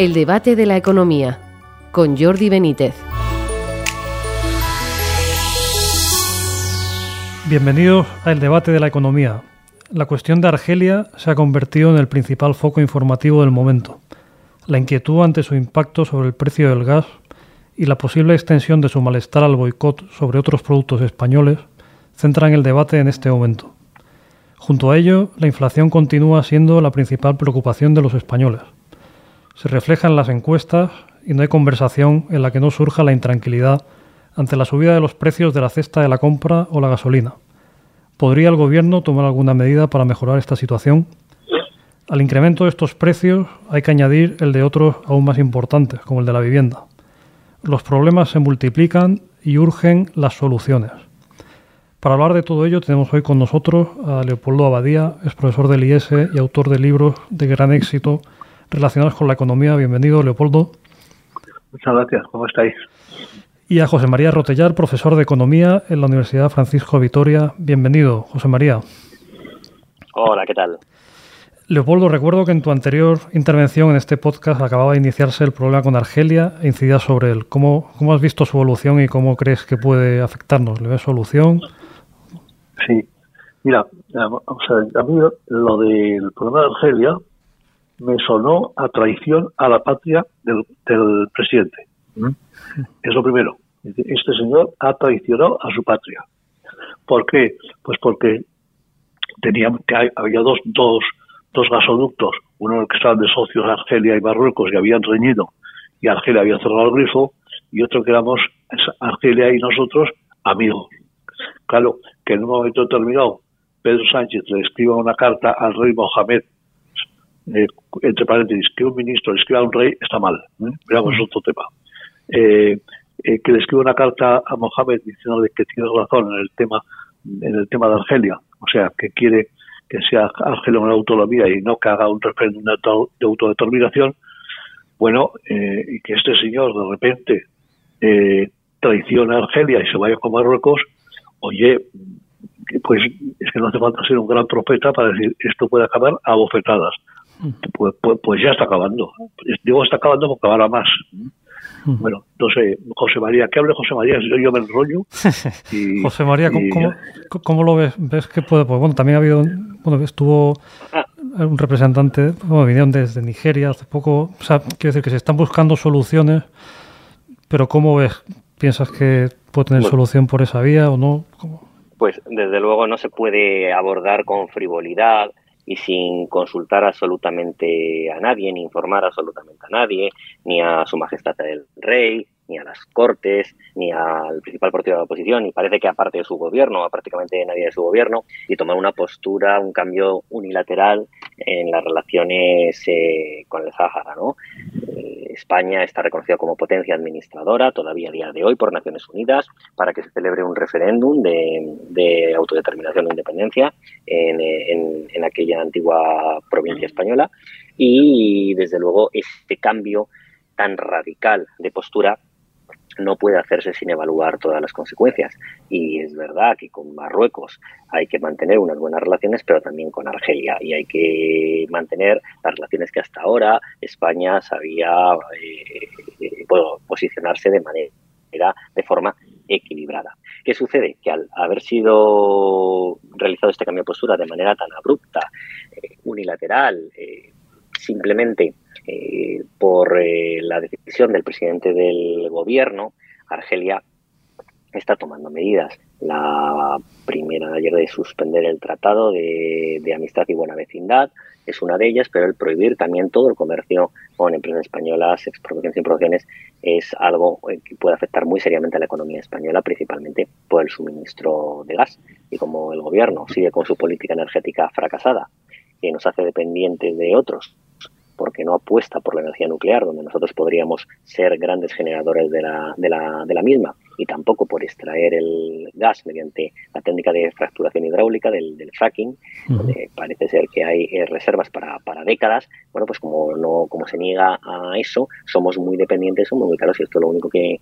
El debate de la economía con Jordi Benítez. Bienvenidos al debate de la economía. La cuestión de Argelia se ha convertido en el principal foco informativo del momento. La inquietud ante su impacto sobre el precio del gas y la posible extensión de su malestar al boicot sobre otros productos españoles centran el debate en este momento. Junto a ello, la inflación continúa siendo la principal preocupación de los españoles se refleja en las encuestas y no hay conversación en la que no surja la intranquilidad ante la subida de los precios de la cesta de la compra o la gasolina. ¿Podría el Gobierno tomar alguna medida para mejorar esta situación? Al incremento de estos precios hay que añadir el de otros aún más importantes, como el de la vivienda. Los problemas se multiplican y urgen las soluciones. Para hablar de todo ello tenemos hoy con nosotros a Leopoldo Abadía, es profesor del IES y autor de libros de gran éxito relacionados con la economía. Bienvenido, Leopoldo. Muchas gracias, ¿cómo estáis? Y a José María Rotellar, profesor de Economía en la Universidad Francisco Vitoria. Bienvenido, José María. Hola, ¿qué tal? Leopoldo, recuerdo que en tu anterior intervención en este podcast acababa de iniciarse el problema con Argelia e incidía sobre él. ¿Cómo, cómo has visto su evolución y cómo crees que puede afectarnos? ¿Le ves solución? Sí, mira, o sea, a mí lo del problema de Argelia me sonó a traición a la patria del, presidente. ¿Mm? Es lo primero. Este señor ha traicionado a su patria. ¿Por qué? Pues porque tenía, que había dos, dos, dos gasoductos, uno que estaban de socios Argelia y Marruecos y habían reñido y Argelia había cerrado el grifo y otro que éramos Argelia y nosotros amigos. Claro, que en un momento determinado Pedro Sánchez le escriba una carta al rey Mohamed eh, entre paréntesis, que un ministro le escriba a un rey está mal. ¿eh? Veamos otro tema. Eh, eh, que le escriba una carta a Mohamed diciendo que tiene razón en el tema en el tema de Argelia, o sea, que quiere que sea Argelia una autonomía y no que haga un referéndum de autodeterminación, bueno, y que este señor de repente traiciona a Argelia y se vaya con Marruecos, oye, pues es que no hace falta ser un gran profeta para decir esto puede acabar a bofetadas. Pues, pues, pues, ya está acabando. Digo, está acabando porque acabará más. Bueno, entonces, José María, ¿qué hable José María? Yo, yo me enrollo. José María, ¿cómo, lo ves? ¿Ves que puede? Pues bueno, también ha habido, bueno, estuvo un representante, bueno, vinieron desde Nigeria hace poco. O sea, quiero decir que se están buscando soluciones, pero ¿cómo ves? ¿Piensas que puede tener solución por esa vía o no? Pues desde luego no se puede abordar con frivolidad y sin consultar absolutamente a nadie, ni informar absolutamente a nadie, ni a Su Majestad el Rey, ni a las Cortes, ni al principal partido de la oposición, y parece que aparte de su gobierno, a prácticamente nadie de su gobierno, y tomar una postura, un cambio unilateral en las relaciones eh, con el Sáhara. ¿no? España está reconocida como potencia administradora todavía a día de hoy por Naciones Unidas para que se celebre un referéndum de, autodeterminación e independencia en, en aquella antigua provincia española. Y desde luego este cambio tan radical de postura no puede hacerse sin evaluar todas las consecuencias. Y es verdad que con Marruecos hay que mantener unas buenas relaciones, pero también con Argelia. Y hay que mantener las relaciones que hasta ahora España sabía eh, eh, posicionarse de manera, de forma equilibrada. ¿Qué sucede? Que al haber sido realizado este cambio de postura de manera tan abrupta, eh, unilateral, simplemente eh, por eh, la decisión del presidente del gobierno, Argelia está tomando medidas. La primera ayer de suspender el tratado de, amistad y buena vecindad es una de ellas, pero el prohibir también todo el comercio con empresas españolas, exportaciones y importaciones, es algo eh, que puede afectar muy seriamente a la economía española, principalmente por el suministro de gas. Y como el gobierno sigue con su política energética fracasada, que nos hace dependientes de otros porque no apuesta por la energía nuclear, donde nosotros podríamos ser grandes generadores de la, de la, de la misma, y tampoco por extraer el gas mediante la técnica de fracturación hidráulica del, del fracking, donde parece ser que hay eh, reservas para, para décadas. Bueno, pues como no como se niega a eso, somos muy dependientes, somos muy caros, y esto lo único que,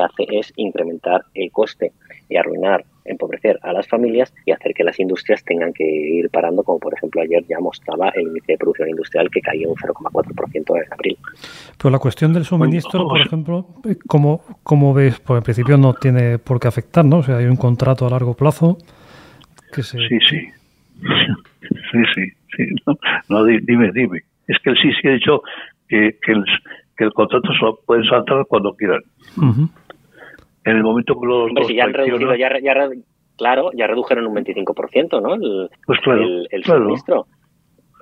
hace es incrementar el coste y arruinar empobrecer a las familias y hacer que las industrias tengan que ir parando, como por ejemplo ayer ya mostraba el índice de producción industrial que caía un 0,4% en abril. Pero la cuestión del suministro, por ejemplo, eh, ¿cómo, ¿cómo ves? Pues en principio no tiene por qué afectar, ¿no? O sea, hay un contrato a largo plazo que se... Sí, sí. Sí, sí. sí. No, dime, dime. Es que el sí sí ha dicho que, que, el, que el contrato se lo pueden saltar cuando quieran en el momento que los Hombre, si ya han reducido, ya, claro, ya redujeron un 25%, ¿no? El, pues claro, el, suministro.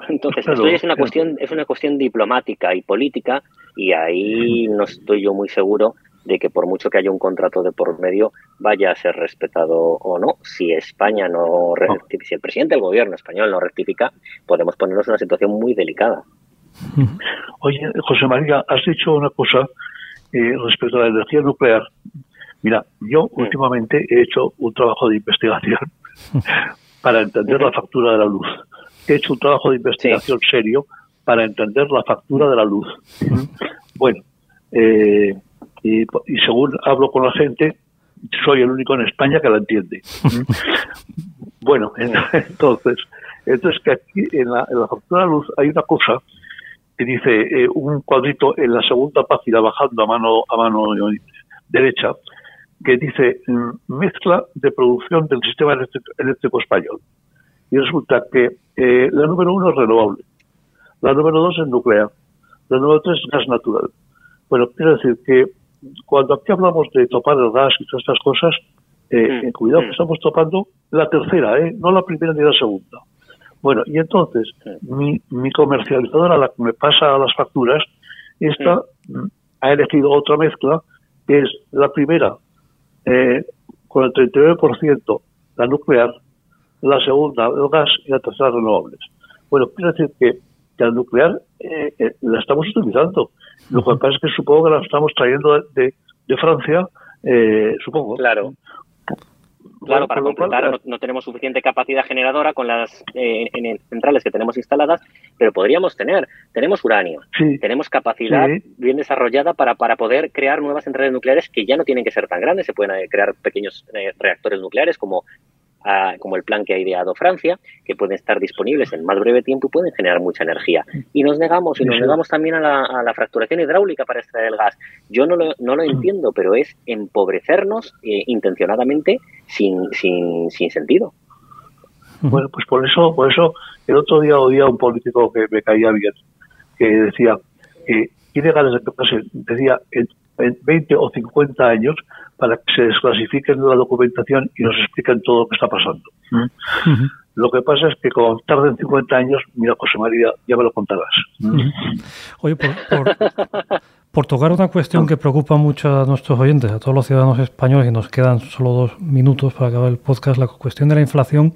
Entonces, esto es una cuestión, es una cuestión diplomática y política, y ahí no estoy yo muy seguro de que por mucho que haya un contrato de por medio vaya a ser respetado o no. Si España no si el presidente del gobierno español no rectifica, podemos ponernos en una situación muy delicada. Oye, José María, has dicho una cosa eh, respecto a la energía nuclear Mira, yo últimamente he hecho un trabajo de investigación para entender la factura de la luz. He hecho un trabajo de investigación serio para entender la factura de la luz. Bueno, eh, y, según hablo con la gente, soy el único en España que la entiende. bueno, entonces, entonces que aquí en la, factura de la luz hay una cosa que dice eh, un cuadrito en la segunda página bajando a mano a mano derecha que dice mm, mezcla de producción del sistema eléctrico, español. Y resulta que eh, la número uno es renovable, la número dos es nuclear, la número tres es gas natural. Bueno, quiero decir que cuando aquí hablamos de topar el gas y todas estas cosas, eh, mm, cuidado que mm. estamos topando la tercera, ¿eh? no la primera ni la segunda. Bueno, y entonces mi, mi comercializadora, la que me pasa las facturas, esta ha elegido otra mezcla, que es la primera eh, con el 39% la nuclear, la segunda el gas y la tercera renovables. Bueno, quiero decir que, la nuclear eh, eh, la estamos utilizando. Lo que pasa es que supongo que la estamos trayendo de, de Francia, eh, supongo. Claro. Claro, para completar, no, tenemos suficiente capacidad generadora con las eh, centrales que tenemos instaladas, pero podríamos tener. Tenemos uranio, tenemos capacidad bien desarrollada para, para poder crear nuevas centrales nucleares que ya no tienen que ser tan grandes, se pueden eh, crear pequeños eh, reactores nucleares como como el plan que ha ideado Francia, que pueden estar disponibles en más breve tiempo y pueden generar mucha energía. Y nos negamos, y nos negamos también a la, fracturación hidráulica para extraer el gas. Yo no lo, no lo entiendo, pero es empobrecernos eh, intencionadamente sin, sin, sin sentido. Bueno, pues por eso, por eso el otro día oía a un político que me caía bien, que decía que tiene ganas de decía, 20 o 50 años para que se desclasifiquen la documentación y nos expliquen todo lo que está pasando. ¿Mm? Lo que pasa es que como tarden 50 años, mira, José María, ya me lo contarás. Oye, por, tocar una cuestión que preocupa mucho a nuestros oyentes, a todos los ciudadanos españoles, y nos quedan solo dos minutos para acabar el podcast, la cuestión de la inflación.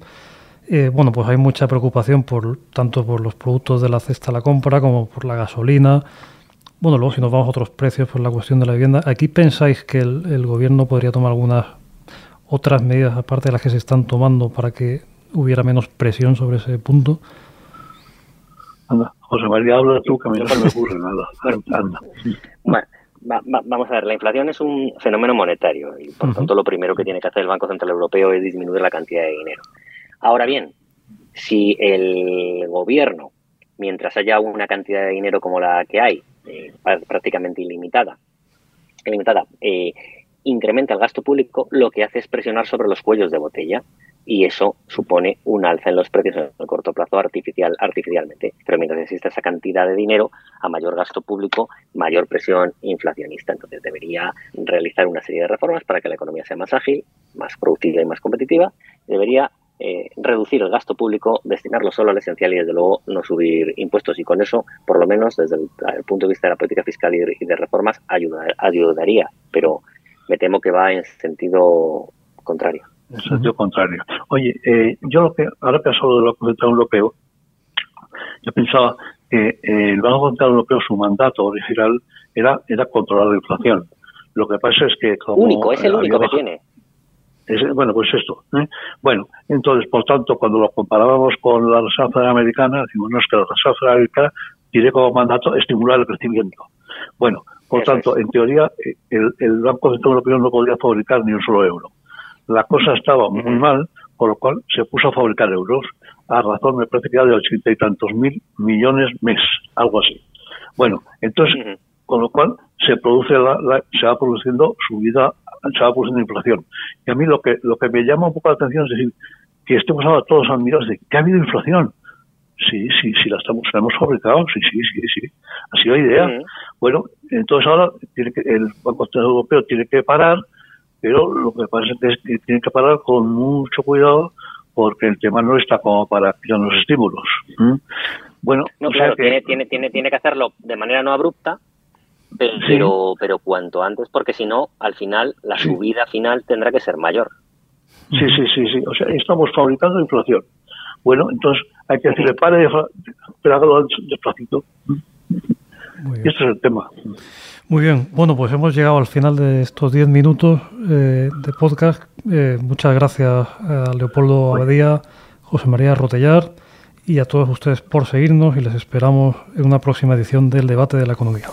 Eh, bueno, pues hay mucha preocupación por tanto por los productos de la cesta a la compra como por la gasolina, bueno, luego si nos vamos a otros precios por la cuestión de la vivienda, ¿aquí pensáis que el, gobierno podría tomar algunas otras medidas aparte de las que se están tomando para que hubiera menos presión sobre ese punto? Anda, José María, habla tú, que a mí no me ocurre nada. Anda. Bueno, vamos a ver, la inflación es un fenómeno monetario y por tanto lo primero que tiene que hacer el Banco Central Europeo es disminuir la cantidad de dinero. Ahora bien, si el gobierno, mientras haya una cantidad de dinero como la que hay, eh, prácticamente ilimitada, ilimitada eh, incrementa el gasto público, lo que hace es presionar sobre los cuellos de botella y eso supone un alza en los precios en el corto plazo artificial, artificialmente. Pero mientras exista esa cantidad de dinero, a mayor gasto público, mayor presión inflacionista. Entonces debería realizar una serie de reformas para que la economía sea más ágil, más productiva y más competitiva. Debería eh, reducir el gasto público, destinarlo solo al esencial y desde luego no subir impuestos y con eso, por lo menos desde el, punto de vista de la política fiscal y, de reformas, ayudaría, pero me temo que va en sentido contrario. En sentido contrario. Oye, eh, yo lo que, ahora hablado del Banco Central Europeo, yo pensaba que eh, el Banco Central Europeo, su mandato original era, era controlar la inflación. Lo que pasa es que como... Único, es el único que tiene bueno, pues esto. ¿eh? Bueno, entonces, por tanto, cuando lo comparábamos con la Reserva Americana, decimos, no, es que la Reserva Americana tiene como mandato estimular el crecimiento. Bueno, por tanto, en teoría, el, Banco Central Europeo no podría fabricar ni un solo euro. la cosa estaba muy mal, por lo cual se puso a fabricar euros a razón, me parece que era de ochenta y tantos mil millones mes, algo así. Bueno, entonces, con lo cual se produce la, se va produciendo subida, se va produciendo inflación. Y a mí lo que lo que me llama un poco la atención es decir que estemos ahora todos admirados de que ha habido inflación. Sí, sí, sí, la, estamos, la hemos fabricado, sí, sí, sí, sí. Ha sido idea. Bueno, entonces ahora tiene que, el Banco Central Europeo tiene que parar, pero lo que pasa es que tiene que parar con mucho cuidado porque el tema no está como para pillar los estímulos. Bueno, no, claro, tiene, tiene, tiene, tiene que hacerlo de manera no abrupta, pero, pero, cuanto antes, porque si no, al final, la subida final tendrá que ser mayor. Sí, sí, sí, sí. O sea, estamos fabricando inflación. Bueno, entonces hay que decirle, pare, pero hágalo despacito. Y este es el tema. Muy bien, bueno, pues hemos llegado al final de estos 10 minutos eh, de podcast. Eh, muchas gracias a Leopoldo Abadía, José María Rotellar y a todos ustedes por seguirnos y les esperamos en una próxima edición del debate de la economía.